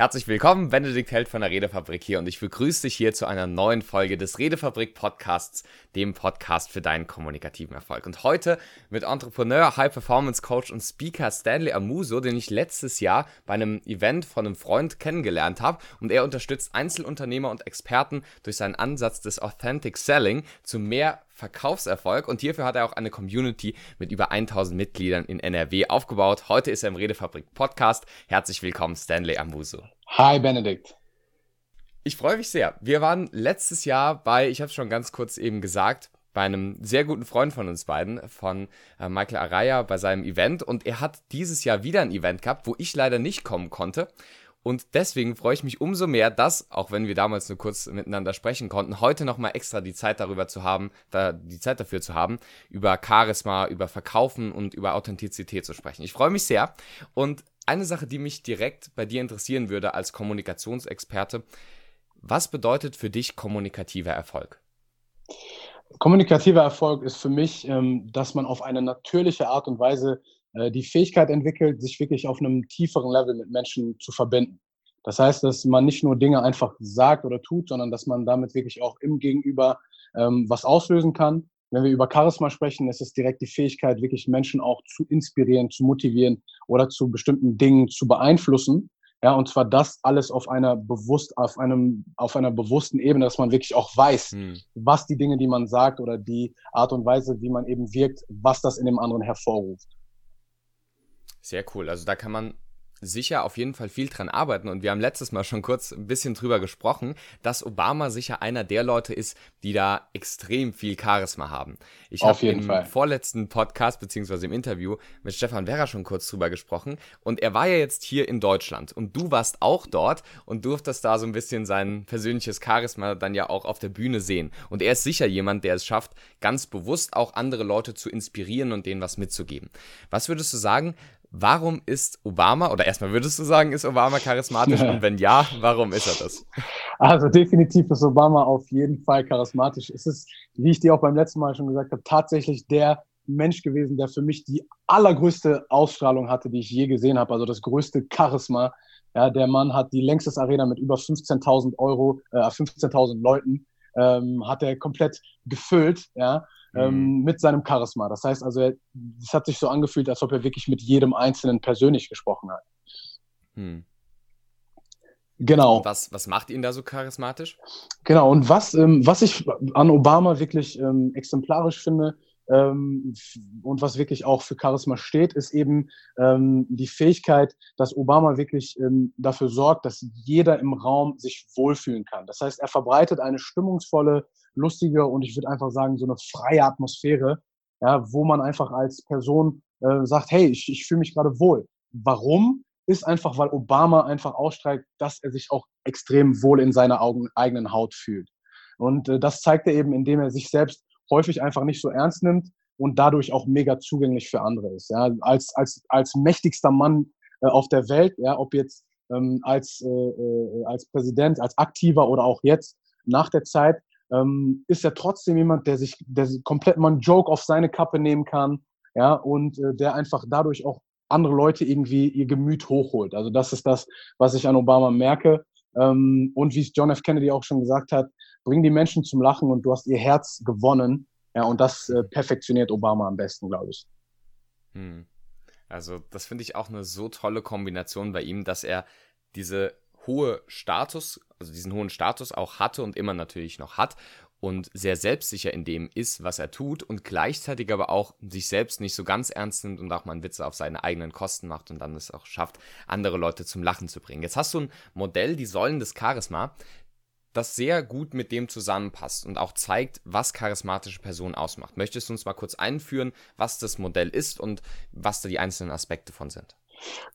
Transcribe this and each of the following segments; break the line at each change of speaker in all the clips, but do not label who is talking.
Herzlich willkommen, Benedikt Held von der Redefabrik hier und ich begrüße dich hier zu einer neuen Folge des Redefabrik Podcasts, dem Podcast für deinen kommunikativen Erfolg. Und heute mit Entrepreneur, High Performance Coach und Speaker Stanley Amuso, den ich letztes Jahr bei einem Event von einem Freund kennengelernt habe und er unterstützt Einzelunternehmer und Experten durch seinen Ansatz des Authentic Selling zu mehr Verkaufserfolg und hierfür hat er auch eine Community mit über 1000 Mitgliedern in NRW aufgebaut. Heute ist er im Redefabrik Podcast. Herzlich willkommen, Stanley Amuso.
Hi, Benedikt.
Ich freue mich sehr. Wir waren letztes Jahr bei, ich habe es schon ganz kurz eben gesagt, bei einem sehr guten Freund von uns beiden, von äh, Michael Araya, bei seinem Event. Und er hat dieses Jahr wieder ein Event gehabt, wo ich leider nicht kommen konnte. Und deswegen freue ich mich umso mehr, dass, auch wenn wir damals nur kurz miteinander sprechen konnten, heute nochmal extra die Zeit darüber zu haben, da, die Zeit dafür zu haben, über Charisma, über Verkaufen und über Authentizität zu sprechen. Ich freue mich sehr. Und eine Sache, die mich direkt bei dir interessieren würde als Kommunikationsexperte, was bedeutet für dich kommunikativer Erfolg?
Kommunikativer Erfolg ist für mich, ähm, dass man auf eine natürliche Art und Weise die Fähigkeit entwickelt, sich wirklich auf einem tieferen Level mit Menschen zu verbinden. Das heißt, dass man nicht nur Dinge einfach sagt oder tut, sondern dass man damit wirklich auch im Gegenüber ähm, was auslösen kann. Wenn wir über Charisma sprechen, ist es direkt die Fähigkeit, wirklich Menschen auch zu inspirieren, zu motivieren oder zu bestimmten Dingen zu beeinflussen. Ja, und zwar das alles auf einer bewusst, auf einem, auf einer bewussten Ebene, dass man wirklich auch weiß, hm. was die Dinge, die man sagt oder die Art und Weise, wie man eben wirkt, was das in dem anderen hervorruft.
Sehr cool. Also da kann man sicher auf jeden Fall viel dran arbeiten. Und wir haben letztes Mal schon kurz ein bisschen drüber gesprochen, dass Obama sicher einer der Leute ist, die da extrem viel Charisma haben. Ich habe im Fall. vorletzten Podcast beziehungsweise im Interview mit Stefan Werra schon kurz drüber gesprochen. Und er war ja jetzt hier in Deutschland und du warst auch dort und durftest da so ein bisschen sein persönliches Charisma dann ja auch auf der Bühne sehen. Und er ist sicher jemand, der es schafft, ganz bewusst auch andere Leute zu inspirieren und denen was mitzugeben. Was würdest du sagen, Warum ist Obama, oder erstmal würdest du sagen, ist Obama charismatisch? Und wenn ja, warum ist er das?
Also definitiv ist Obama auf jeden Fall charismatisch. Es ist, wie ich dir auch beim letzten Mal schon gesagt habe, tatsächlich der Mensch gewesen, der für mich die allergrößte Ausstrahlung hatte, die ich je gesehen habe. Also das größte Charisma. Ja, der Mann hat die längste Arena mit über 15.000 Euro, äh, 15.000 Leuten, ähm, hat er komplett gefüllt. Ja, ähm, mhm. mit seinem Charisma. Das heißt also, es hat sich so angefühlt, als ob er wirklich mit jedem Einzelnen persönlich gesprochen hat.
Mhm. Genau. Was, was macht ihn da so charismatisch?
Genau, und was, ähm, was ich an Obama wirklich ähm, exemplarisch finde ähm, und was wirklich auch für Charisma steht, ist eben ähm, die Fähigkeit, dass Obama wirklich ähm, dafür sorgt, dass jeder im Raum sich wohlfühlen kann. Das heißt, er verbreitet eine stimmungsvolle, lustige und ich würde einfach sagen, so eine freie Atmosphäre, ja, wo man einfach als Person äh, sagt, hey, ich, ich fühle mich gerade wohl. Warum? Ist einfach, weil Obama einfach ausstrahlt, dass er sich auch extrem wohl in seiner Augen, eigenen Haut fühlt. Und äh, das zeigt er eben, indem er sich selbst häufig einfach nicht so ernst nimmt und dadurch auch mega zugänglich für andere ist. Ja? Als, als, als mächtigster Mann äh, auf der Welt, ja, ob jetzt ähm, als, äh, äh als Präsident, als Aktiver oder auch jetzt nach der Zeit, ähm, ist er trotzdem jemand, der sich, der komplett mal einen Joke auf seine Kappe nehmen kann, ja, und äh, der einfach dadurch auch andere Leute irgendwie ihr Gemüt hochholt. Also das ist das, was ich an Obama merke. Ähm, und wie es John F. Kennedy auch schon gesagt hat, bring die Menschen zum Lachen und du hast ihr Herz gewonnen. Ja, und das äh, perfektioniert Obama am besten, glaube ich.
Hm. Also, das finde ich auch eine so tolle Kombination bei ihm, dass er diese hohe Status, also diesen hohen Status auch hatte und immer natürlich noch hat und sehr selbstsicher in dem ist, was er tut und gleichzeitig aber auch sich selbst nicht so ganz ernst nimmt und auch mal einen Witz auf seine eigenen Kosten macht und dann es auch schafft, andere Leute zum Lachen zu bringen. Jetzt hast du ein Modell, die Säulen des Charisma, das sehr gut mit dem zusammenpasst und auch zeigt, was charismatische Personen ausmacht. Möchtest du uns mal kurz einführen, was das Modell ist und was da die einzelnen Aspekte von sind?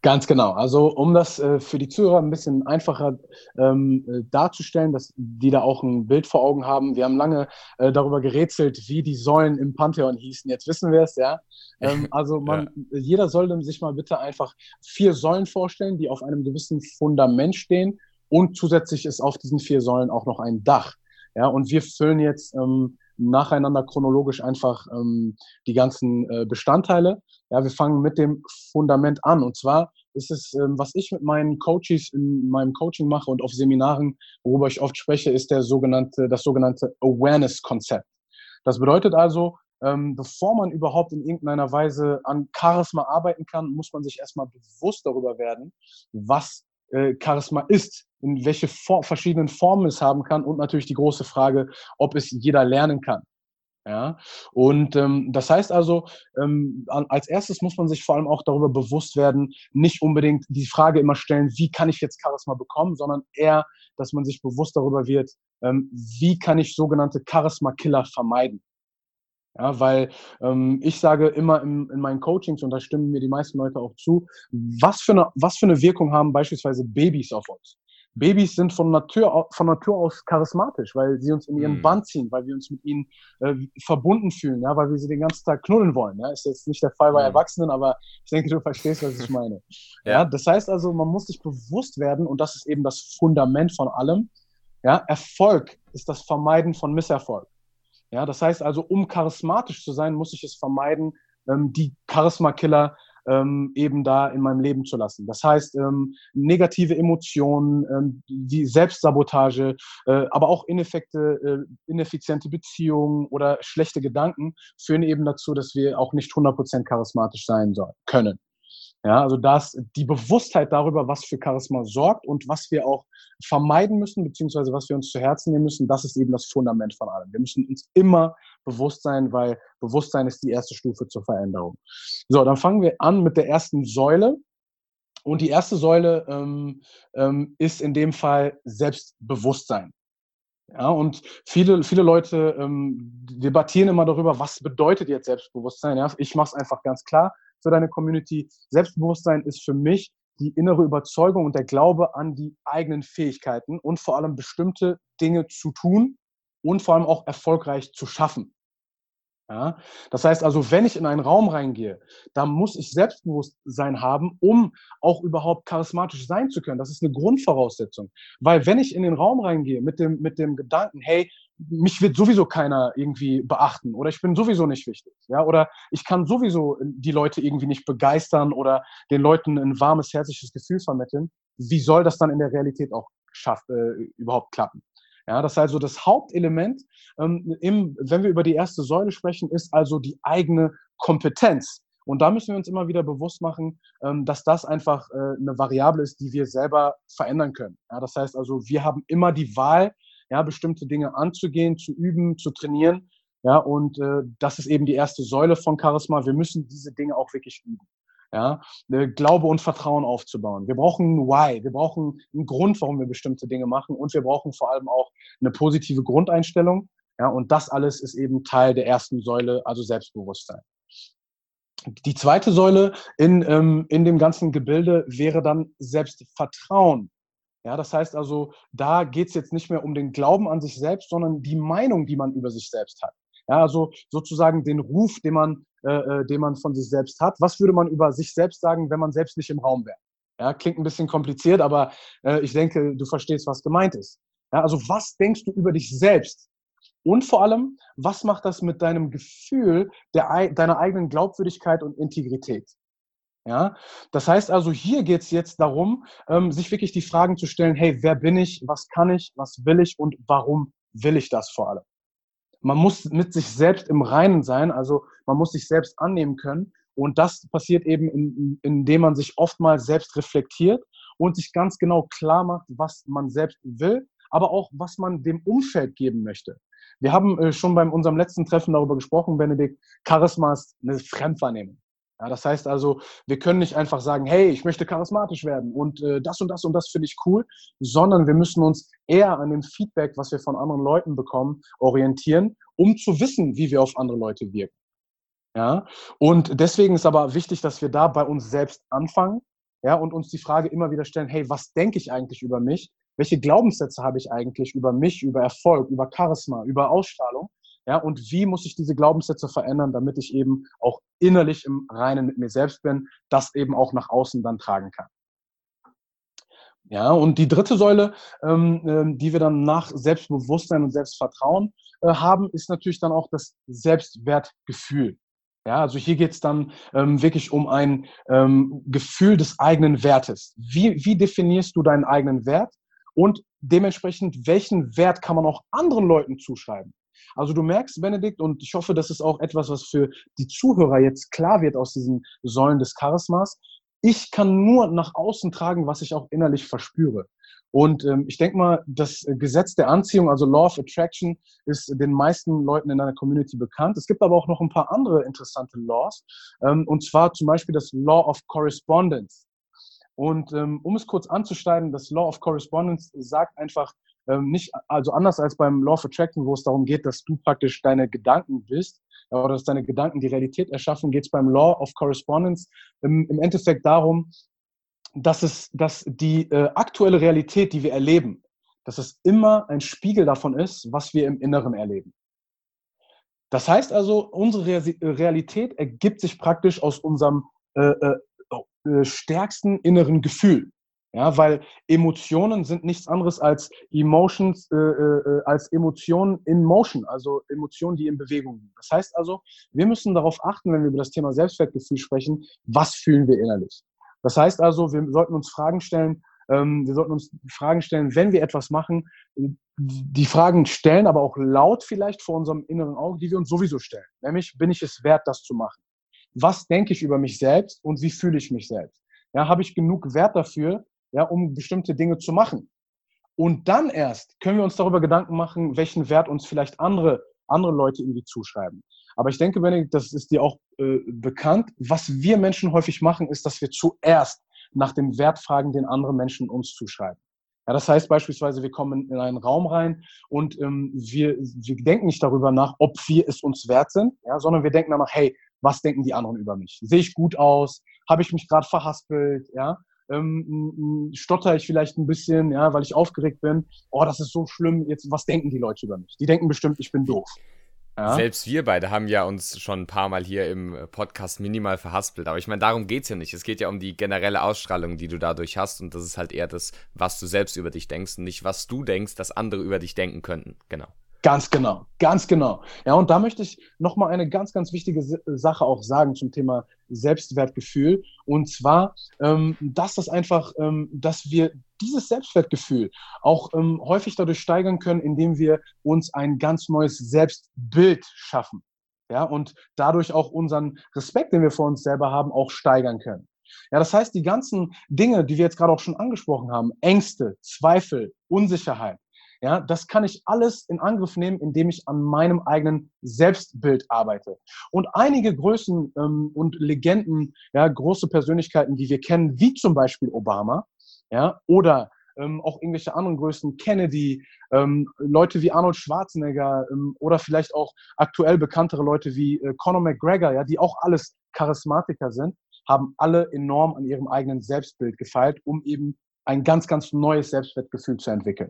Ganz genau. Also um das äh, für die Zuhörer ein bisschen einfacher ähm, äh, darzustellen, dass die da auch ein Bild vor Augen haben. Wir haben lange äh, darüber gerätselt, wie die Säulen im Pantheon hießen. Jetzt wissen wir es, ja. Ähm, also man, ja. jeder sollte sich mal bitte einfach vier Säulen vorstellen, die auf einem gewissen Fundament stehen und zusätzlich ist auf diesen vier Säulen auch noch ein Dach. Ja, und wir füllen jetzt ähm, nacheinander chronologisch einfach ähm, die ganzen äh, Bestandteile. Ja, wir fangen mit dem Fundament an. Und zwar ist es, ähm, was ich mit meinen Coaches in meinem Coaching mache und auf Seminaren, worüber ich oft spreche, ist der sogenannte, das sogenannte Awareness-Konzept. Das bedeutet also, ähm, bevor man überhaupt in irgendeiner Weise an Charisma arbeiten kann, muss man sich erstmal bewusst darüber werden, was äh, Charisma ist, in welche For verschiedenen Formen es haben kann und natürlich die große Frage, ob es jeder lernen kann. Ja, und ähm, das heißt also, ähm, als erstes muss man sich vor allem auch darüber bewusst werden, nicht unbedingt die Frage immer stellen, wie kann ich jetzt Charisma bekommen, sondern eher, dass man sich bewusst darüber wird, ähm, wie kann ich sogenannte Charisma-Killer vermeiden. Ja, weil ähm, ich sage immer in, in meinen Coachings, und da stimmen mir die meisten Leute auch zu, was für, eine, was für eine Wirkung haben beispielsweise Babys auf uns? Babys sind von Natur, von Natur aus charismatisch, weil sie uns in ihren mhm. Band ziehen, weil wir uns mit ihnen äh, verbunden fühlen, ja, weil wir sie den ganzen Tag knuddeln wollen. Ja. Ist jetzt nicht der Fall bei mhm. Erwachsenen, aber ich denke, du verstehst, was ich meine. ja. ja, das heißt also, man muss sich bewusst werden, und das ist eben das Fundament von allem. Ja, Erfolg ist das Vermeiden von Misserfolg. Ja, das heißt also, um charismatisch zu sein, muss ich es vermeiden, ähm, die Charisma-Killer ähm, eben da in meinem Leben zu lassen. Das heißt, ähm, negative Emotionen, ähm, die Selbstsabotage, äh, aber auch ineffekte, äh, ineffiziente Beziehungen oder schlechte Gedanken führen eben dazu, dass wir auch nicht 100% charismatisch sein sollen, können. Ja, also das, die Bewusstheit darüber, was für Charisma sorgt und was wir auch vermeiden müssen, beziehungsweise was wir uns zu Herzen nehmen müssen, das ist eben das Fundament von allem. Wir müssen uns immer bewusst sein, weil Bewusstsein ist die erste Stufe zur Veränderung. So, dann fangen wir an mit der ersten Säule. Und die erste Säule ähm, ähm, ist in dem Fall Selbstbewusstsein. Ja, und viele, viele Leute ähm, debattieren immer darüber, was bedeutet jetzt Selbstbewusstsein. Ja? Ich mache es einfach ganz klar für deine Community. Selbstbewusstsein ist für mich die innere Überzeugung und der Glaube an die eigenen Fähigkeiten und vor allem bestimmte Dinge zu tun und vor allem auch erfolgreich zu schaffen. Ja? Das heißt also, wenn ich in einen Raum reingehe, dann muss ich Selbstbewusstsein haben, um auch überhaupt charismatisch sein zu können. Das ist eine Grundvoraussetzung. Weil wenn ich in den Raum reingehe mit dem, mit dem Gedanken, hey, mich wird sowieso keiner irgendwie beachten oder ich bin sowieso nicht wichtig, ja, oder ich kann sowieso die Leute irgendwie nicht begeistern oder den Leuten ein warmes, herzliches Gefühl vermitteln, wie soll das dann in der Realität auch schafft, äh, überhaupt klappen? Ja, das ist also das Hauptelement, ähm, im, wenn wir über die erste Säule sprechen, ist also die eigene Kompetenz. Und da müssen wir uns immer wieder bewusst machen, ähm, dass das einfach äh, eine Variable ist, die wir selber verändern können. Ja, das heißt also, wir haben immer die Wahl, ja, bestimmte Dinge anzugehen, zu üben, zu trainieren. Ja, und äh, das ist eben die erste Säule von Charisma. Wir müssen diese Dinge auch wirklich üben ja, Glaube und Vertrauen aufzubauen. Wir brauchen ein Why, wir brauchen einen Grund, warum wir bestimmte Dinge machen und wir brauchen vor allem auch eine positive Grundeinstellung. Ja, und das alles ist eben Teil der ersten Säule, also Selbstbewusstsein. Die zweite Säule in, ähm, in dem ganzen Gebilde wäre dann Selbstvertrauen. Ja, das heißt also, da geht es jetzt nicht mehr um den Glauben an sich selbst, sondern die Meinung, die man über sich selbst hat. Ja, also sozusagen den Ruf, den man, äh, äh, den man von sich selbst hat. Was würde man über sich selbst sagen, wenn man selbst nicht im Raum wäre? Ja, klingt ein bisschen kompliziert, aber äh, ich denke, du verstehst, was gemeint ist. Ja, also was denkst du über dich selbst? Und vor allem, was macht das mit deinem Gefühl der, deiner eigenen Glaubwürdigkeit und Integrität? Ja, das heißt also, hier geht es jetzt darum, ähm, sich wirklich die Fragen zu stellen, hey, wer bin ich, was kann ich, was will ich und warum will ich das vor allem? man muss mit sich selbst im Reinen sein, also man muss sich selbst annehmen können. Und das passiert eben, in, indem man sich oftmals selbst reflektiert und sich ganz genau klar macht, was man selbst will, aber auch, was man dem Umfeld geben möchte. Wir haben äh, schon bei unserem letzten Treffen darüber gesprochen, Benedikt, Charisma ist eine Fremdwahrnehmung. Ja, das heißt also, wir können nicht einfach sagen, hey, ich möchte charismatisch werden und äh, das und das und das finde ich cool, sondern wir müssen uns eher an dem Feedback, was wir von anderen Leuten bekommen, orientieren, um zu wissen, wie wir auf andere Leute wirken. Ja, und deswegen ist aber wichtig, dass wir da bei uns selbst anfangen, ja, und uns die Frage immer wieder stellen, hey, was denke ich eigentlich über mich? Welche Glaubenssätze habe ich eigentlich über mich, über Erfolg, über Charisma, über Ausstrahlung? Ja, und wie muss ich diese Glaubenssätze verändern, damit ich eben auch innerlich im Reinen mit mir selbst bin, das eben auch nach außen dann tragen kann. Ja, und die dritte Säule, ähm, ähm, die wir dann nach Selbstbewusstsein und Selbstvertrauen äh, haben, ist natürlich dann auch das Selbstwertgefühl. Ja, also hier geht es dann ähm, wirklich um ein ähm, Gefühl des eigenen Wertes. Wie, wie definierst du deinen eigenen Wert? Und dementsprechend, welchen Wert kann man auch anderen Leuten zuschreiben? Also du merkst, Benedikt, und ich hoffe, das ist auch etwas, was für die Zuhörer jetzt klar wird aus diesen Säulen des Charismas. Ich kann nur nach außen tragen, was ich auch innerlich verspüre. Und ähm, ich denke mal, das Gesetz der Anziehung, also Law of Attraction, ist den meisten Leuten in einer Community bekannt. Es gibt aber auch noch ein paar andere interessante Laws. Ähm, und zwar zum Beispiel das Law of Correspondence. Und ähm, um es kurz anzuschneiden, das Law of Correspondence sagt einfach ähm, nicht, also anders als beim Law of Attraction, wo es darum geht, dass du praktisch deine Gedanken bist, oder dass deine Gedanken die Realität erschaffen, geht es beim Law of Correspondence im, im Endeffekt darum, dass es, dass die äh, aktuelle Realität, die wir erleben, dass es immer ein Spiegel davon ist, was wir im Inneren erleben. Das heißt also, unsere Realität ergibt sich praktisch aus unserem äh, äh, äh, stärksten inneren Gefühl. Ja, weil Emotionen sind nichts anderes als Emotions, äh, äh, als Emotionen in Motion, also Emotionen, die in Bewegung sind. Das heißt also, wir müssen darauf achten, wenn wir über das Thema Selbstwertgefühl sprechen, was fühlen wir innerlich. Das heißt also, wir sollten uns Fragen stellen, ähm, wir sollten uns Fragen stellen, wenn wir etwas machen, die Fragen stellen, aber auch laut vielleicht vor unserem inneren Auge, die wir uns sowieso stellen. Nämlich, bin ich es wert, das zu machen? Was denke ich über mich selbst und wie fühle ich mich selbst? Ja, habe ich genug Wert dafür, ja, um bestimmte Dinge zu machen? Und dann erst können wir uns darüber Gedanken machen, welchen Wert uns vielleicht andere, andere Leute irgendwie zuschreiben. Aber ich denke, Benedikt, das ist dir auch äh, bekannt. Was wir Menschen häufig machen, ist, dass wir zuerst nach dem Wert fragen, den andere Menschen uns zuschreiben. Ja, das heißt beispielsweise, wir kommen in einen Raum rein und ähm, wir, wir denken nicht darüber nach, ob wir es uns wert sind, ja, sondern wir denken danach, hey, was denken die anderen über mich? Sehe ich gut aus? Habe ich mich gerade verhaspelt? Ja? Ähm, stotter ich vielleicht ein bisschen, ja, weil ich aufgeregt bin? Oh, das ist so schlimm. Jetzt, was denken die Leute über mich? Die denken bestimmt, ich bin doof.
Ja? Selbst wir beide haben ja uns schon ein paar Mal hier im Podcast minimal verhaspelt. Aber ich meine, darum geht es ja nicht. Es geht ja um die generelle Ausstrahlung, die du dadurch hast. Und das ist halt eher das, was du selbst über dich denkst und nicht, was du denkst, dass andere über dich denken könnten. Genau.
Ganz genau, ganz genau. Ja, und da möchte ich nochmal eine ganz, ganz wichtige Sache auch sagen zum Thema Selbstwertgefühl. Und zwar, ähm, dass das einfach, ähm, dass wir dieses Selbstwertgefühl auch ähm, häufig dadurch steigern können, indem wir uns ein ganz neues Selbstbild schaffen. Ja, und dadurch auch unseren Respekt, den wir vor uns selber haben, auch steigern können. Ja, das heißt, die ganzen Dinge, die wir jetzt gerade auch schon angesprochen haben, Ängste, Zweifel, Unsicherheit, ja, das kann ich alles in Angriff nehmen, indem ich an meinem eigenen Selbstbild arbeite. Und einige Größen ähm, und Legenden, ja, große Persönlichkeiten, die wir kennen, wie zum Beispiel Obama, ja, oder ähm, auch irgendwelche anderen Größen, Kennedy, ähm, Leute wie Arnold Schwarzenegger ähm, oder vielleicht auch aktuell bekanntere Leute wie äh, Conor McGregor, ja, die auch alles Charismatiker sind, haben alle enorm an ihrem eigenen Selbstbild gefeilt, um eben ein ganz, ganz neues Selbstwertgefühl zu entwickeln.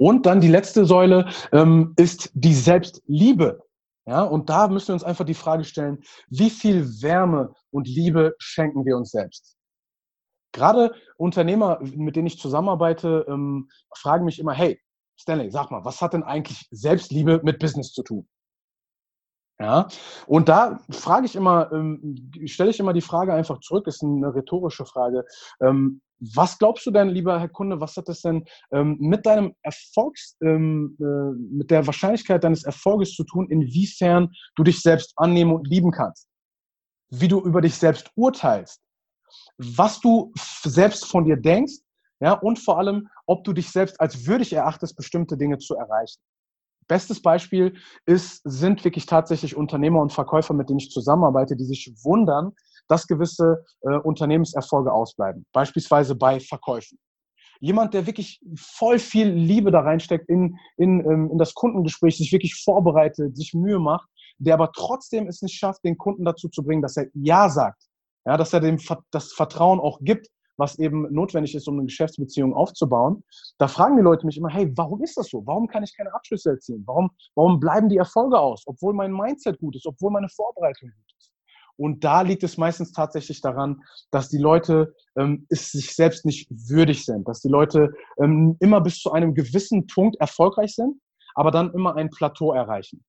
Und dann die letzte Säule ähm, ist die Selbstliebe. Ja, und da müssen wir uns einfach die Frage stellen, wie viel Wärme und Liebe schenken wir uns selbst? Gerade Unternehmer, mit denen ich zusammenarbeite, ähm, fragen mich immer, hey, Stanley, sag mal, was hat denn eigentlich Selbstliebe mit Business zu tun? Ja, und da frage ich immer, ähm, stelle ich immer die Frage einfach zurück, ist eine rhetorische Frage. Ähm, was glaubst du denn, lieber Herr Kunde, was hat das denn ähm, mit deinem Erfolgs, äh, mit der Wahrscheinlichkeit deines Erfolges zu tun, inwiefern du dich selbst annehmen und lieben kannst? Wie du über dich selbst urteilst? Was du selbst von dir denkst? Ja, und vor allem, ob du dich selbst als würdig erachtest, bestimmte Dinge zu erreichen. Bestes Beispiel ist, sind wirklich tatsächlich Unternehmer und Verkäufer, mit denen ich zusammenarbeite, die sich wundern, dass gewisse äh, Unternehmenserfolge ausbleiben. Beispielsweise bei Verkäufen. Jemand, der wirklich voll viel Liebe da reinsteckt in, in, ähm, in das Kundengespräch, sich wirklich vorbereitet, sich Mühe macht, der aber trotzdem es nicht schafft, den Kunden dazu zu bringen, dass er Ja sagt. Ja, dass er dem das Vertrauen auch gibt, was eben notwendig ist, um eine Geschäftsbeziehung aufzubauen. Da fragen die Leute mich immer, hey, warum ist das so? Warum kann ich keine Abschlüsse erzielen? Warum, warum bleiben die Erfolge aus, obwohl mein Mindset gut ist, obwohl meine Vorbereitung gut ist? Und da liegt es meistens tatsächlich daran, dass die Leute ähm, es sich selbst nicht würdig sind, dass die Leute ähm, immer bis zu einem gewissen Punkt erfolgreich sind, aber dann immer ein Plateau erreichen.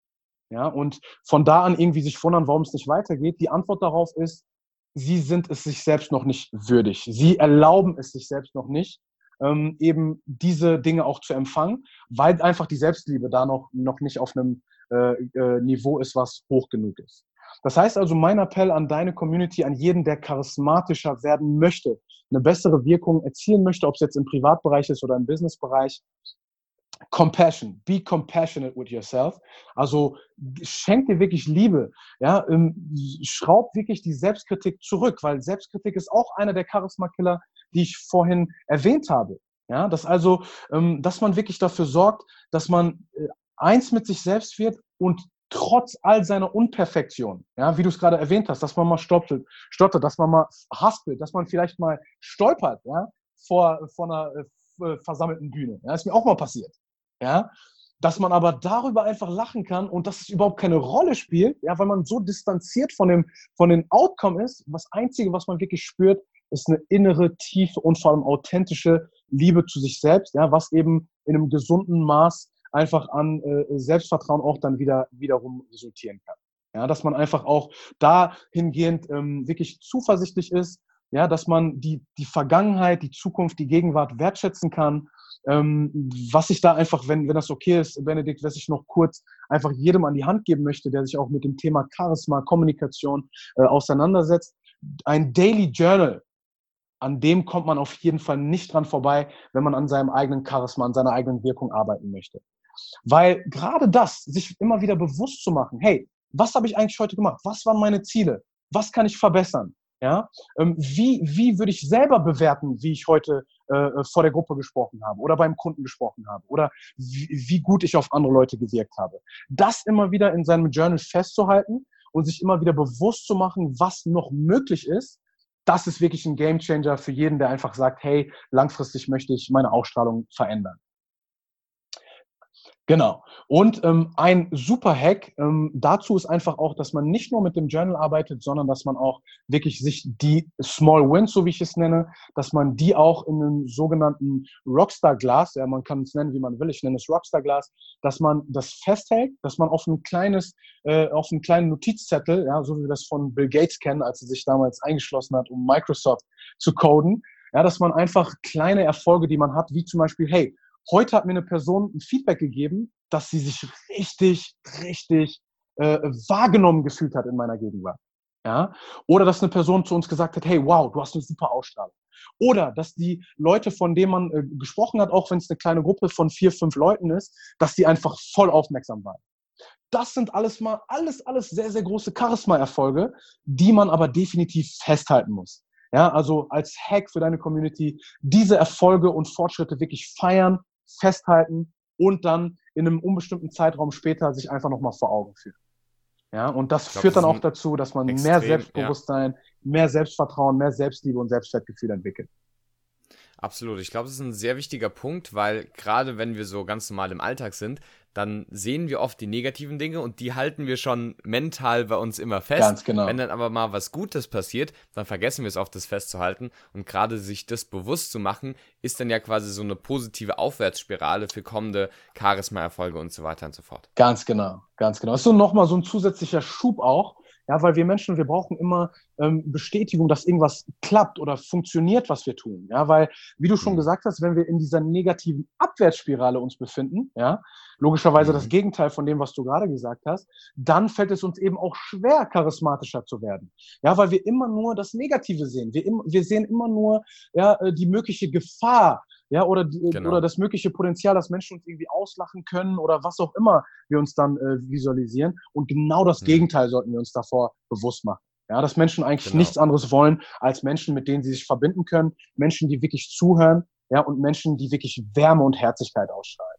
Ja, und von da an irgendwie sich wundern, warum es nicht weitergeht. Die Antwort darauf ist, sie sind es sich selbst noch nicht würdig. Sie erlauben es sich selbst noch nicht, ähm, eben diese Dinge auch zu empfangen, weil einfach die Selbstliebe da noch, noch nicht auf einem äh, äh, Niveau ist, was hoch genug ist. Das heißt also, mein Appell an deine Community, an jeden, der charismatischer werden möchte, eine bessere Wirkung erzielen möchte, ob es jetzt im Privatbereich ist oder im Businessbereich, Compassion, be compassionate with yourself. Also schenk dir wirklich Liebe. Ja, ähm, schraub wirklich die Selbstkritik zurück, weil Selbstkritik ist auch einer der Charisma-Killer, die ich vorhin erwähnt habe. Ja, dass also, ähm, dass man wirklich dafür sorgt, dass man äh, eins mit sich selbst wird und trotz all seiner Unperfektion, ja, wie du es gerade erwähnt hast, dass man mal stottert, stottert, dass man mal haspelt, dass man vielleicht mal stolpert, ja, vor, vor einer äh, versammelten Bühne. Ja, ist mir auch mal passiert ja, dass man aber darüber einfach lachen kann und dass es überhaupt keine Rolle spielt, ja, weil man so distanziert von dem, von dem Outcome ist. Das Einzige, was man wirklich spürt, ist eine innere, tiefe und vor allem authentische Liebe zu sich selbst, ja, was eben in einem gesunden Maß einfach an äh, Selbstvertrauen auch dann wieder wiederum resultieren kann. Ja, dass man einfach auch dahingehend ähm, wirklich zuversichtlich ist, ja, dass man die, die Vergangenheit, die Zukunft, die Gegenwart wertschätzen kann ähm, was ich da einfach, wenn, wenn das okay ist, Benedikt, was ich noch kurz einfach jedem an die Hand geben möchte, der sich auch mit dem Thema Charisma, Kommunikation äh, auseinandersetzt, ein Daily Journal, an dem kommt man auf jeden Fall nicht dran vorbei, wenn man an seinem eigenen Charisma, an seiner eigenen Wirkung arbeiten möchte. Weil gerade das, sich immer wieder bewusst zu machen, hey, was habe ich eigentlich heute gemacht? Was waren meine Ziele? Was kann ich verbessern? Ja, ähm, wie, wie würde ich selber bewerten, wie ich heute äh, äh, vor der Gruppe gesprochen habe oder beim Kunden gesprochen habe oder wie, wie gut ich auf andere Leute gewirkt habe? Das immer wieder in seinem Journal festzuhalten und sich immer wieder bewusst zu machen, was noch möglich ist, das ist wirklich ein Gamechanger für jeden, der einfach sagt, hey, langfristig möchte ich meine Ausstrahlung verändern. Genau. Und ähm, ein super Hack ähm, dazu ist einfach auch, dass man nicht nur mit dem Journal arbeitet, sondern dass man auch wirklich sich die Small Wins, so wie ich es nenne, dass man die auch in einem sogenannten Rockstar Glas, ja, man kann es nennen, wie man will, ich nenne es Rockstar Glas, dass man das festhält, dass man auf ein kleines, äh, auf einen kleinen Notizzettel, ja, so wie wir das von Bill Gates kennen, als er sich damals eingeschlossen hat, um Microsoft zu coden, ja, dass man einfach kleine Erfolge, die man hat, wie zum Beispiel, hey, Heute hat mir eine Person ein Feedback gegeben, dass sie sich richtig, richtig äh, wahrgenommen gefühlt hat in meiner Gegenwart. Ja? Oder dass eine Person zu uns gesagt hat, hey, wow, du hast eine super Ausstrahlung. Oder dass die Leute, von denen man äh, gesprochen hat, auch wenn es eine kleine Gruppe von vier, fünf Leuten ist, dass die einfach voll aufmerksam waren. Das sind alles mal, alles, alles sehr, sehr große Charisma-Erfolge, die man aber definitiv festhalten muss. Ja, also als Hack für deine Community diese Erfolge und Fortschritte wirklich feiern, festhalten und dann in einem unbestimmten Zeitraum später sich einfach nochmal vor Augen führen. Ja, und das glaub, führt dann auch dazu, dass man extrem, mehr Selbstbewusstsein, ja. mehr Selbstvertrauen, mehr Selbstliebe und Selbstwertgefühl entwickelt.
Absolut. Ich glaube, das ist ein sehr wichtiger Punkt, weil gerade wenn wir so ganz normal im Alltag sind, dann sehen wir oft die negativen Dinge und die halten wir schon mental bei uns immer fest. Ganz genau. Wenn dann aber mal was Gutes passiert, dann vergessen wir es oft, das festzuhalten. Und gerade sich das bewusst zu machen, ist dann ja quasi so eine positive Aufwärtsspirale für kommende Charisma-Erfolge und so weiter und so fort.
Ganz genau, ganz genau. Das ist so nochmal so ein zusätzlicher Schub auch, ja, weil wir Menschen, wir brauchen immer ähm, Bestätigung, dass irgendwas klappt oder funktioniert, was wir tun. Ja, weil, wie du schon mhm. gesagt hast, wenn wir in dieser negativen Abwärtsspirale uns befinden, ja, logischerweise mhm. das Gegenteil von dem, was du gerade gesagt hast, dann fällt es uns eben auch schwer, charismatischer zu werden. Ja, weil wir immer nur das Negative sehen. Wir, im, wir sehen immer nur ja, äh, die mögliche Gefahr, ja, oder, die, genau. oder das mögliche Potenzial, dass Menschen uns irgendwie auslachen können oder was auch immer wir uns dann äh, visualisieren. Und genau das mhm. Gegenteil sollten wir uns davor bewusst machen. Ja, dass Menschen eigentlich genau. nichts anderes wollen als Menschen, mit denen sie sich verbinden können, Menschen, die wirklich zuhören, ja, und Menschen, die wirklich Wärme und Herzlichkeit ausstrahlen.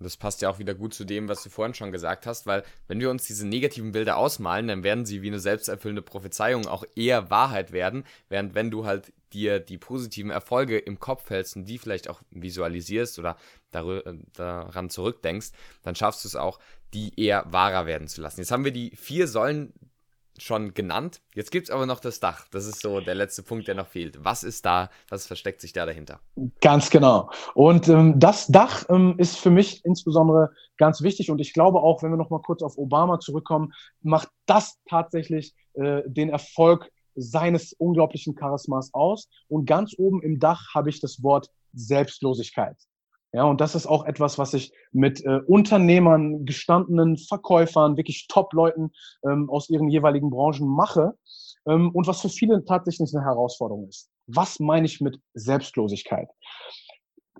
Und das passt ja auch wieder gut zu dem, was du vorhin schon gesagt hast, weil wenn wir uns diese negativen Bilder ausmalen, dann werden sie wie eine selbsterfüllende Prophezeiung auch eher Wahrheit werden, während wenn du halt dir die positiven Erfolge im Kopf hältst und die vielleicht auch visualisierst oder daran zurückdenkst, dann schaffst du es auch, die eher wahrer werden zu lassen. Jetzt haben wir die vier Säulen schon genannt. Jetzt gibt es aber noch das Dach. Das ist so der letzte Punkt, der noch fehlt. Was ist da, was versteckt sich da dahinter?
Ganz genau. Und ähm, das Dach ähm, ist für mich insbesondere ganz wichtig. Und ich glaube auch, wenn wir noch mal kurz auf Obama zurückkommen, macht das tatsächlich äh, den Erfolg seines unglaublichen Charismas aus. Und ganz oben im Dach habe ich das Wort Selbstlosigkeit. Ja, und das ist auch etwas, was ich mit äh, Unternehmern, gestandenen Verkäufern, wirklich Top-Leuten ähm, aus ihren jeweiligen Branchen mache ähm, und was für viele tatsächlich eine Herausforderung ist. Was meine ich mit Selbstlosigkeit?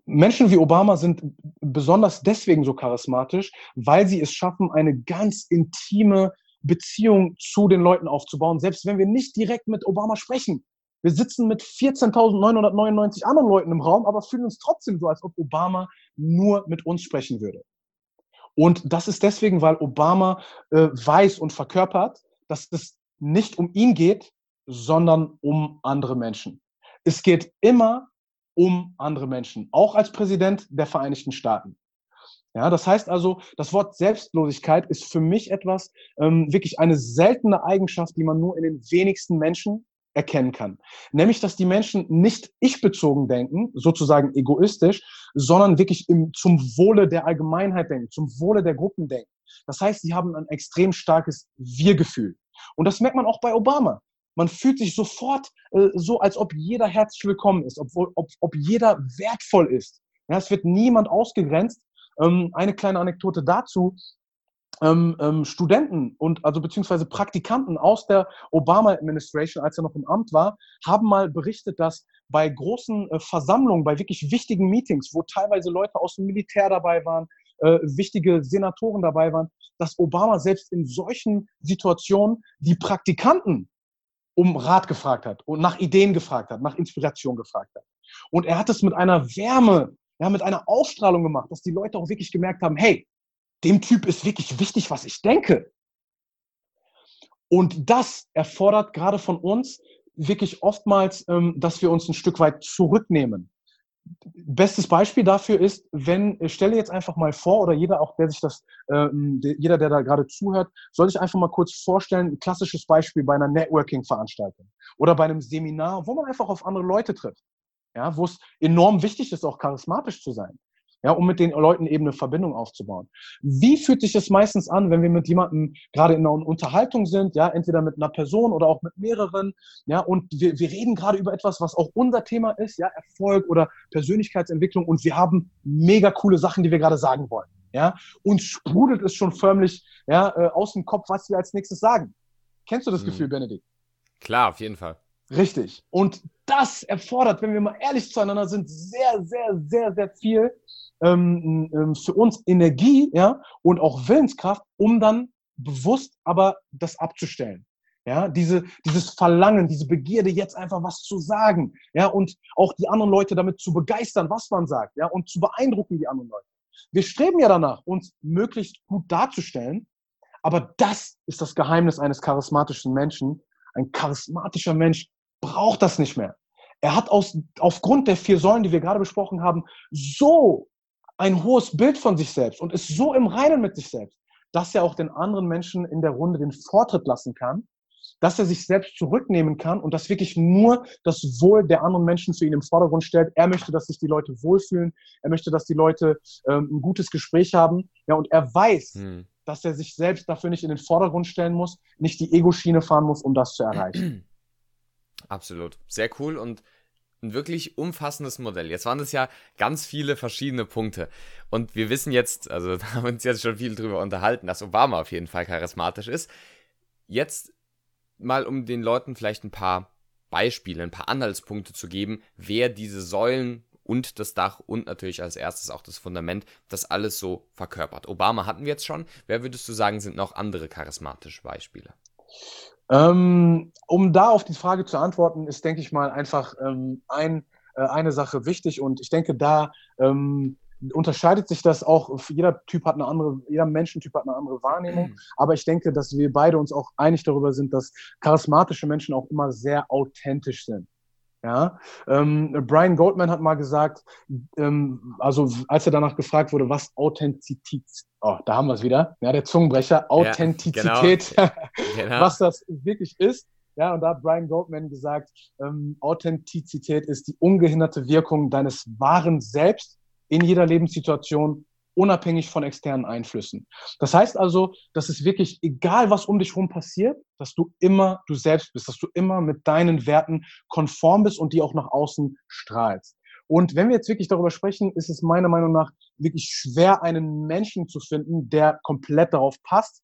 Menschen wie Obama sind besonders deswegen so charismatisch, weil sie es schaffen, eine ganz intime Beziehung zu den Leuten aufzubauen, selbst wenn wir nicht direkt mit Obama sprechen. Wir sitzen mit 14.999 anderen Leuten im Raum, aber fühlen uns trotzdem so, als ob Obama nur mit uns sprechen würde. Und das ist deswegen, weil Obama äh, weiß und verkörpert, dass es nicht um ihn geht, sondern um andere Menschen. Es geht immer um andere Menschen, auch als Präsident der Vereinigten Staaten. Ja, das heißt also, das Wort Selbstlosigkeit ist für mich etwas, ähm, wirklich eine seltene Eigenschaft, die man nur in den wenigsten Menschen erkennen kann. Nämlich, dass die Menschen nicht ich-bezogen denken, sozusagen egoistisch, sondern wirklich im, zum Wohle der Allgemeinheit denken, zum Wohle der Gruppen denken. Das heißt, sie haben ein extrem starkes Wir-Gefühl. Und das merkt man auch bei Obama. Man fühlt sich sofort äh, so, als ob jeder herzlich willkommen ist, obwohl, ob, ob jeder wertvoll ist. Ja, es wird niemand ausgegrenzt. Ähm, eine kleine Anekdote dazu ähm, ähm, Studenten und also beziehungsweise Praktikanten aus der Obama Administration, als er noch im Amt war, haben mal berichtet, dass bei großen äh, Versammlungen, bei wirklich wichtigen Meetings, wo teilweise Leute aus dem Militär dabei waren, äh, wichtige Senatoren dabei waren, dass Obama selbst in solchen Situationen die Praktikanten um Rat gefragt hat und nach Ideen gefragt hat, nach Inspiration gefragt hat. Und er hat es mit einer Wärme, ja, mit einer Ausstrahlung gemacht, dass die Leute auch wirklich gemerkt haben, hey, dem Typ ist wirklich wichtig, was ich denke. Und das erfordert gerade von uns wirklich oftmals, ähm, dass wir uns ein Stück weit zurücknehmen. Bestes Beispiel dafür ist, wenn, stelle jetzt einfach mal vor, oder jeder auch, der sich das, ähm, jeder, der da gerade zuhört, soll sich einfach mal kurz vorstellen, ein klassisches Beispiel bei einer Networking-Veranstaltung oder bei einem Seminar, wo man einfach auf andere Leute trifft. Ja, wo es enorm wichtig ist, auch charismatisch zu sein ja, um mit den Leuten eben eine Verbindung aufzubauen. Wie fühlt sich das meistens an, wenn wir mit jemandem gerade in einer Unterhaltung sind, ja, entweder mit einer Person oder auch mit mehreren, ja, und wir, wir reden gerade über etwas, was auch unser Thema ist, ja, Erfolg oder Persönlichkeitsentwicklung und wir haben mega coole Sachen, die wir gerade sagen wollen, ja, uns sprudelt es schon förmlich, ja, äh, aus dem Kopf, was wir als nächstes sagen. Kennst du das mhm. Gefühl, Benedikt?
Klar, auf jeden Fall.
Richtig. Und das erfordert, wenn wir mal ehrlich zueinander sind, sehr, sehr, sehr, sehr viel ähm, ähm, für uns Energie ja, und auch Willenskraft, um dann bewusst aber das abzustellen. Ja, diese, dieses Verlangen, diese Begierde, jetzt einfach was zu sagen, ja, und auch die anderen Leute damit zu begeistern, was man sagt, ja, und zu beeindrucken die anderen Leute. Wir streben ja danach, uns möglichst gut darzustellen, aber das ist das Geheimnis eines charismatischen Menschen. Ein charismatischer Mensch braucht das nicht mehr. Er hat aus, aufgrund der vier Säulen, die wir gerade besprochen haben, so ein hohes Bild von sich selbst und ist so im Reinen mit sich selbst, dass er auch den anderen Menschen in der Runde den Vortritt lassen kann, dass er sich selbst zurücknehmen kann und dass wirklich nur das Wohl der anderen Menschen für ihn im Vordergrund stellt. Er möchte, dass sich die Leute wohlfühlen. Er möchte, dass die Leute ähm, ein gutes Gespräch haben. Ja, und er weiß, hm. dass er sich selbst dafür nicht in den Vordergrund stellen muss, nicht die Ego-Schiene fahren muss, um das zu erreichen.
Absolut. Sehr cool und ein wirklich umfassendes Modell. Jetzt waren es ja ganz viele verschiedene Punkte. Und wir wissen jetzt, also da haben wir uns jetzt schon viel drüber unterhalten, dass Obama auf jeden Fall charismatisch ist. Jetzt mal, um den Leuten vielleicht ein paar Beispiele, ein paar Anhaltspunkte zu geben, wer diese Säulen und das Dach und natürlich als erstes auch das Fundament, das alles so verkörpert. Obama hatten wir jetzt schon. Wer würdest du sagen, sind noch andere charismatische Beispiele?
Ähm, um da auf die Frage zu antworten, ist, denke ich mal, einfach ähm, ein, äh, eine Sache wichtig und ich denke, da ähm, unterscheidet sich das auch. Jeder Typ hat eine andere, jeder Menschentyp hat eine andere Wahrnehmung. Mhm. Aber ich denke, dass wir beide uns auch einig darüber sind, dass charismatische Menschen auch immer sehr authentisch sind. Ja, ähm, Brian Goldman hat mal gesagt, ähm, also als er danach gefragt wurde, was Authentizität, oh, da haben wir es wieder, ja, der Zungenbrecher, Authentizität, ja, genau. genau. was das wirklich ist. Ja, und da hat Brian Goldman gesagt, ähm, Authentizität ist die ungehinderte Wirkung deines wahren Selbst in jeder Lebenssituation unabhängig von externen Einflüssen. Das heißt also, dass es wirklich egal, was um dich herum passiert, dass du immer du selbst bist, dass du immer mit deinen Werten konform bist und die auch nach außen strahlst. Und wenn wir jetzt wirklich darüber sprechen, ist es meiner Meinung nach wirklich schwer, einen Menschen zu finden, der komplett darauf passt.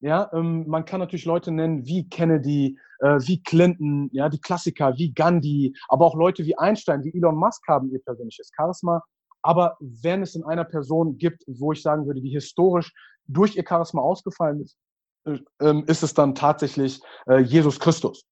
Ja, ähm, man kann natürlich Leute nennen wie Kennedy, äh, wie Clinton, ja, die Klassiker, wie Gandhi, aber auch Leute wie Einstein, wie Elon Musk haben ihr persönliches Charisma. Aber wenn es in einer Person gibt, wo ich sagen würde, die historisch durch ihr Charisma ausgefallen ist, äh, ähm, ist es dann tatsächlich äh, Jesus Christus.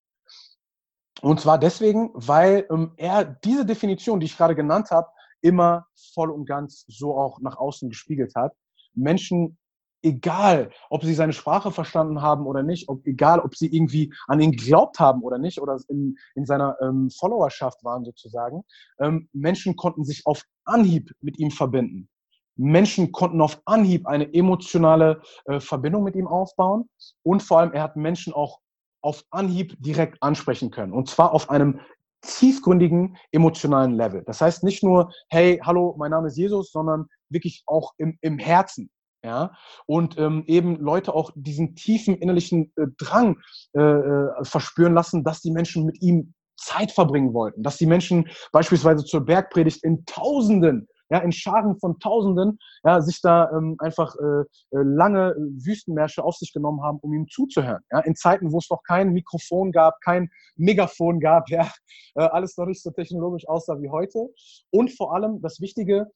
Und zwar deswegen, weil ähm, er diese Definition, die ich gerade genannt habe, immer voll und ganz so auch nach außen gespiegelt hat. Menschen egal, ob sie seine Sprache verstanden haben oder nicht, ob, egal, ob sie irgendwie an ihn geglaubt haben oder nicht oder in, in seiner ähm, Followerschaft waren sozusagen, ähm, Menschen konnten sich auf Anhieb mit ihm verbinden. Menschen konnten auf Anhieb eine emotionale äh, Verbindung mit ihm aufbauen und vor allem er hat Menschen auch auf Anhieb direkt ansprechen können und zwar auf einem tiefgründigen emotionalen Level. Das heißt nicht nur, hey, hallo, mein Name ist Jesus, sondern wirklich auch im, im Herzen ja, und ähm, eben Leute auch diesen tiefen innerlichen äh, Drang äh, äh, verspüren lassen, dass die Menschen mit ihm Zeit verbringen wollten, dass die Menschen beispielsweise zur Bergpredigt in Tausenden, ja, in Scharen von Tausenden, ja, sich da ähm, einfach äh, äh lange Wüstenmärsche auf sich genommen haben, um ihm zuzuhören. Ja, in Zeiten, wo es noch kein Mikrofon gab, kein Megafon gab, ja, äh, alles noch nicht so technologisch aussah wie heute. Und vor allem das Wichtige,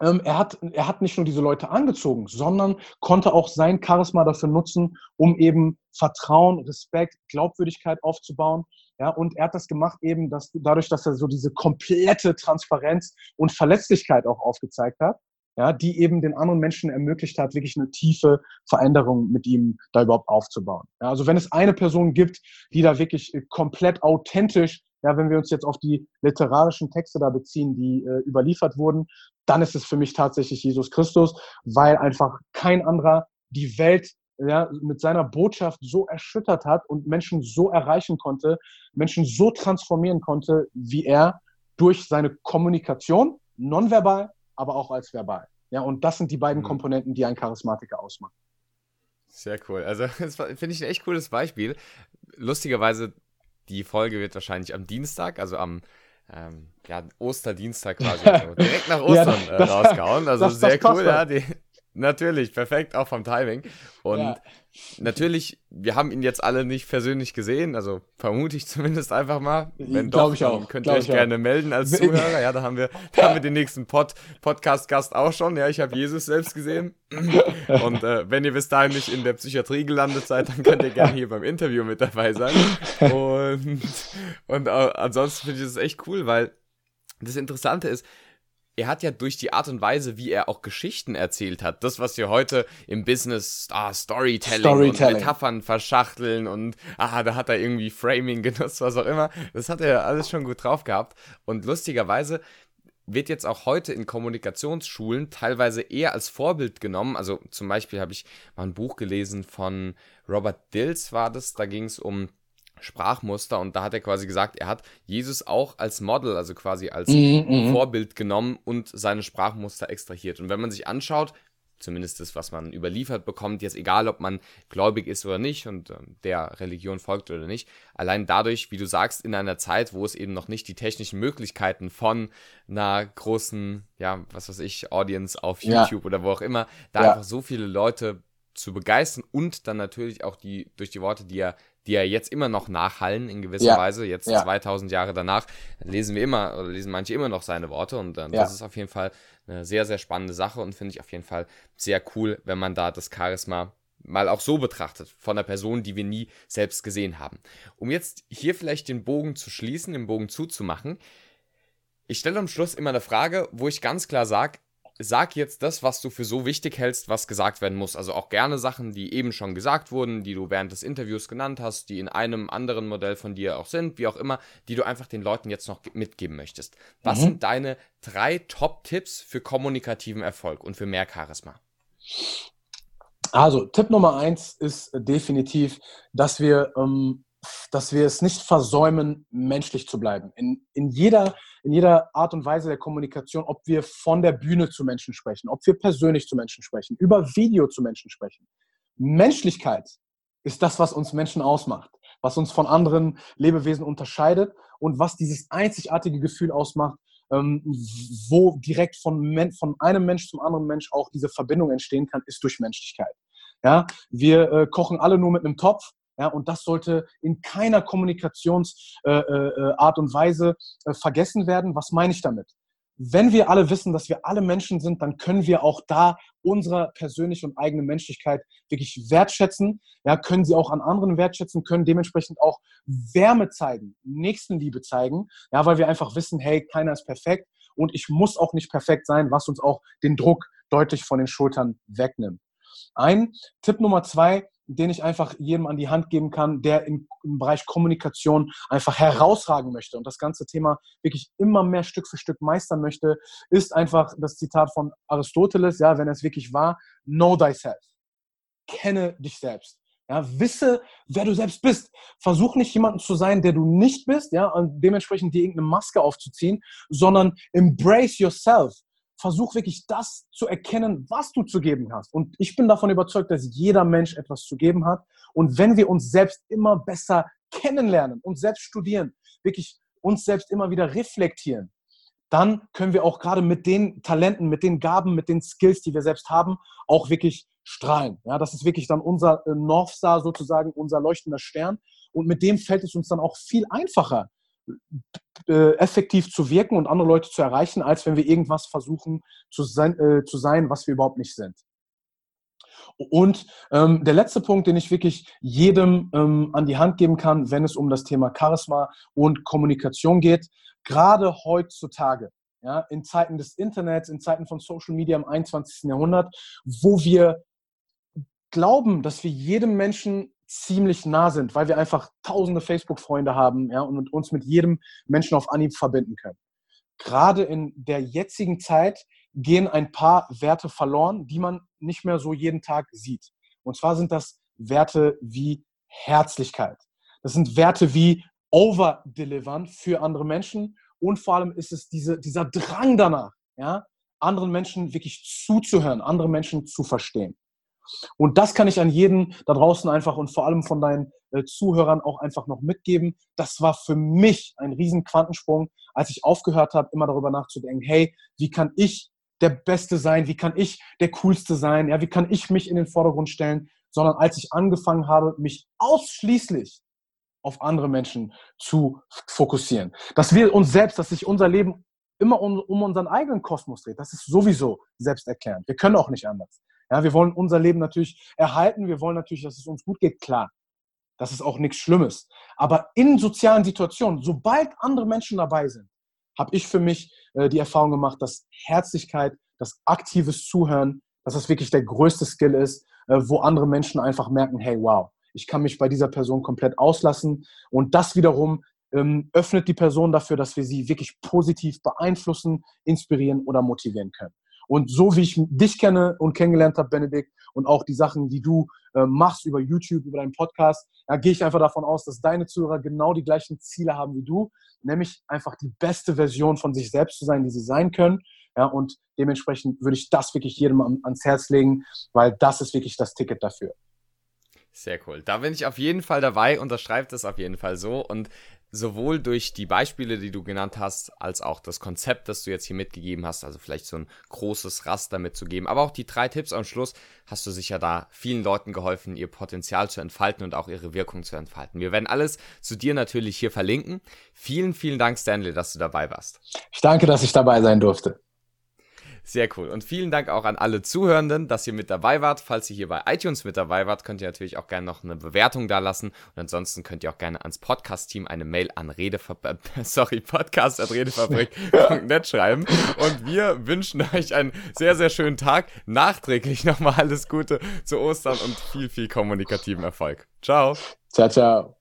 ähm, er, hat, er hat nicht nur diese Leute angezogen, sondern konnte auch sein Charisma dafür nutzen, um eben Vertrauen, Respekt, Glaubwürdigkeit aufzubauen. Ja, und er hat das gemacht eben, dass, dadurch, dass er so diese komplette Transparenz und Verletzlichkeit auch aufgezeigt hat, ja, die eben den anderen Menschen ermöglicht hat, wirklich eine tiefe Veränderung mit ihm da überhaupt aufzubauen. Ja, also wenn es eine Person gibt, die da wirklich komplett authentisch ja, wenn wir uns jetzt auf die literarischen Texte da beziehen, die äh, überliefert wurden, dann ist es für mich tatsächlich Jesus Christus, weil einfach kein anderer die Welt ja, mit seiner Botschaft so erschüttert hat und Menschen so erreichen konnte, Menschen so transformieren konnte, wie er durch seine Kommunikation, nonverbal, aber auch als verbal. Ja, und das sind die beiden mhm. Komponenten, die ein Charismatiker ausmachen.
Sehr cool. Also, das finde ich ein echt cooles Beispiel. Lustigerweise die Folge wird wahrscheinlich am Dienstag, also am ähm, ja, Osterdienstag quasi, direkt nach Ostern ja, das, äh, rausgehauen. Also das, sehr das cool, ja. Die, natürlich, perfekt, auch vom Timing. Und ja. natürlich, wir haben ihn jetzt alle nicht persönlich gesehen, also vermute ich zumindest einfach mal. Wenn doch, ich auch. könnt ihr euch gerne auch. melden als Zuhörer. Ja, da haben wir, da haben wir den nächsten Pod, Podcast-Gast auch schon. Ja, ich habe Jesus selbst gesehen. Und äh, wenn ihr bis dahin nicht in der Psychiatrie gelandet seid, dann könnt ihr gerne hier beim Interview mit dabei sein. Und, und äh, ansonsten finde ich das echt cool, weil das Interessante ist, er hat ja durch die Art und Weise, wie er auch Geschichten erzählt hat, das, was wir heute im Business ah, Storytelling, Storytelling, und Metaphern verschachteln und ah, da hat er irgendwie Framing genutzt, was auch immer, das hat er alles schon gut drauf gehabt. Und lustigerweise wird jetzt auch heute in Kommunikationsschulen teilweise eher als Vorbild genommen. Also zum Beispiel habe ich mal ein Buch gelesen von Robert Dills, war das, da ging es um Sprachmuster und da hat er quasi gesagt, er hat Jesus auch als Model, also quasi als mhm, mhm, Vorbild genommen und seine Sprachmuster extrahiert. Und wenn man sich anschaut, zumindest das, was man überliefert bekommt, jetzt egal, ob man gläubig ist oder nicht und äh, der Religion folgt oder nicht, allein dadurch, wie du sagst, in einer Zeit, wo es eben noch nicht die technischen Möglichkeiten von einer großen, ja, was weiß ich, Audience auf YouTube ja. oder wo auch immer, da ja. einfach so viele Leute zu begeistern und dann natürlich auch die durch die Worte, die er die ja jetzt immer noch nachhallen in gewisser ja. Weise. Jetzt ja. 2000 Jahre danach lesen wir immer oder lesen manche immer noch seine Worte und äh, das ist auf jeden Fall eine sehr, sehr spannende Sache und finde ich auf jeden Fall sehr cool, wenn man da das Charisma mal auch so betrachtet, von einer Person, die wir nie selbst gesehen haben. Um jetzt hier vielleicht den Bogen zu schließen, den Bogen zuzumachen, ich stelle am Schluss immer eine Frage, wo ich ganz klar sage, sag jetzt das, was du für so wichtig hältst, was gesagt werden muss. Also auch gerne Sachen, die eben schon gesagt wurden, die du während des Interviews genannt hast, die in einem anderen Modell von dir auch sind, wie auch immer, die du einfach den Leuten jetzt noch mitgeben möchtest. Was mhm. sind deine drei Top-Tipps für kommunikativen Erfolg und für mehr Charisma?
Also, Tipp Nummer eins ist definitiv, dass wir, ähm, dass wir es nicht versäumen, menschlich zu bleiben. In, in, jeder, in jeder Art und Weise der Kommunikation, ob wir von der Bühne zu Menschen sprechen, ob wir persönlich zu Menschen sprechen, über Video zu Menschen sprechen. Menschlichkeit ist das, was uns Menschen ausmacht, was uns von anderen Lebewesen unterscheidet und was dieses einzigartige Gefühl ausmacht, ähm, wo direkt von, von einem Mensch zum anderen Mensch auch diese Verbindung entstehen kann, ist durch Menschlichkeit. Ja, wir äh, kochen alle nur mit einem Topf. Ja, und das sollte in keiner Kommunikationsart äh, äh, und Weise äh, vergessen werden. Was meine ich damit? wenn wir alle wissen, dass wir alle Menschen sind, dann können wir auch da unsere persönliche und eigene Menschlichkeit wirklich wertschätzen, ja, können sie auch an anderen wertschätzen, können dementsprechend auch Wärme zeigen, Nächstenliebe zeigen, ja, weil wir einfach wissen, hey, keiner ist perfekt und ich muss auch nicht perfekt sein, was uns auch den Druck deutlich von den Schultern wegnimmt. Ein Tipp Nummer zwei, den ich einfach jedem an die Hand geben kann, der im, im, Bereich Kommunikation einfach herausragen möchte und das ganze Thema wirklich immer mehr Stück für Stück meistern möchte, ist einfach das Zitat von Aristoteles, ja, wenn es wirklich war, know thyself. Kenne dich selbst. Ja, wisse, wer du selbst bist. Versuch nicht jemanden zu sein, der du nicht bist, ja, und dementsprechend dir irgendeine Maske aufzuziehen, sondern embrace yourself versuch wirklich das zu erkennen, was du zu geben hast. Und ich bin davon überzeugt, dass jeder Mensch etwas zu geben hat. Und wenn wir uns selbst immer besser kennenlernen, uns selbst studieren, wirklich uns selbst immer wieder reflektieren, dann können wir auch gerade mit den Talenten, mit den Gaben, mit den Skills, die wir selbst haben, auch wirklich strahlen. Ja, das ist wirklich dann unser äh, North Star sozusagen, unser leuchtender Stern. Und mit dem fällt es uns dann auch viel einfacher, äh, effektiv zu wirken und andere Leute zu erreichen, als wenn wir irgendwas versuchen zu sein, äh, zu sein was wir überhaupt nicht sind. Und ähm, der letzte Punkt, den ich wirklich jedem ähm, an die Hand geben kann, wenn es um das Thema Charisma und Kommunikation geht, gerade heutzutage, ja, in Zeiten des Internets, in Zeiten von Social Media im 21. Jahrhundert, wo wir glauben, dass wir jedem Menschen ziemlich nah sind, weil wir einfach tausende Facebook-Freunde haben ja, und uns mit jedem Menschen auf Anhieb verbinden können. Gerade in der jetzigen Zeit gehen ein paar Werte verloren, die man nicht mehr so jeden Tag sieht. Und zwar sind das Werte wie Herzlichkeit. Das sind Werte wie Over-Delivern für andere Menschen. Und vor allem ist es diese, dieser Drang danach, ja, anderen Menschen wirklich zuzuhören, andere Menschen zu verstehen. Und das kann ich an jeden da draußen einfach und vor allem von deinen äh, Zuhörern auch einfach noch mitgeben. Das war für mich ein riesen Quantensprung, als ich aufgehört habe, immer darüber nachzudenken, hey, wie kann ich der Beste sein? Wie kann ich der Coolste sein? Ja, wie kann ich mich in den Vordergrund stellen? Sondern als ich angefangen habe, mich ausschließlich auf andere Menschen zu fokussieren. Dass wir uns selbst, dass sich unser Leben immer um, um unseren eigenen Kosmos dreht, das ist sowieso selbsterklärend. Wir können auch nicht anders. Ja, wir wollen unser Leben natürlich erhalten. Wir wollen natürlich, dass es uns gut geht. Klar, das ist auch nichts Schlimmes. Aber in sozialen Situationen, sobald andere Menschen dabei sind, habe ich für mich äh, die Erfahrung gemacht, dass Herzlichkeit, das aktives Zuhören, dass das wirklich der größte Skill ist, äh, wo andere Menschen einfach merken, hey, wow, ich kann mich bei dieser Person komplett auslassen. Und das wiederum ähm, öffnet die Person dafür, dass wir sie wirklich positiv beeinflussen, inspirieren oder motivieren können. Und so wie ich dich kenne und kennengelernt habe, Benedikt, und auch die Sachen, die du äh, machst über YouTube, über deinen Podcast, da gehe ich einfach davon aus, dass deine Zuhörer genau die gleichen Ziele haben wie du, nämlich einfach die beste Version von sich selbst zu sein, die sie sein können. Ja, und dementsprechend würde ich das wirklich jedem ans Herz legen, weil das ist wirklich das Ticket dafür.
Sehr cool. Da bin ich auf jeden Fall dabei, unterschreibt das auf jeden Fall so. Und sowohl durch die Beispiele, die du genannt hast, als auch das Konzept, das du jetzt hier mitgegeben hast, also vielleicht so ein großes Raster mitzugeben, aber auch die drei Tipps am Schluss, hast du sicher da vielen Leuten geholfen, ihr Potenzial zu entfalten und auch ihre Wirkung zu entfalten. Wir werden alles zu dir natürlich hier verlinken. Vielen, vielen Dank, Stanley, dass du dabei warst.
Ich danke, dass ich dabei sein durfte.
Sehr cool. Und vielen Dank auch an alle Zuhörenden, dass ihr mit dabei wart. Falls ihr hier bei iTunes mit dabei wart, könnt ihr natürlich auch gerne noch eine Bewertung da lassen. Und ansonsten könnt ihr auch gerne ans Podcast-Team eine Mail an Redefabrik, sorry, podcast.redefabrik.net schreiben. Und wir wünschen euch einen sehr, sehr schönen Tag. Nachträglich nochmal alles Gute zu Ostern und viel, viel kommunikativen Erfolg. Ciao.
Ciao, ciao.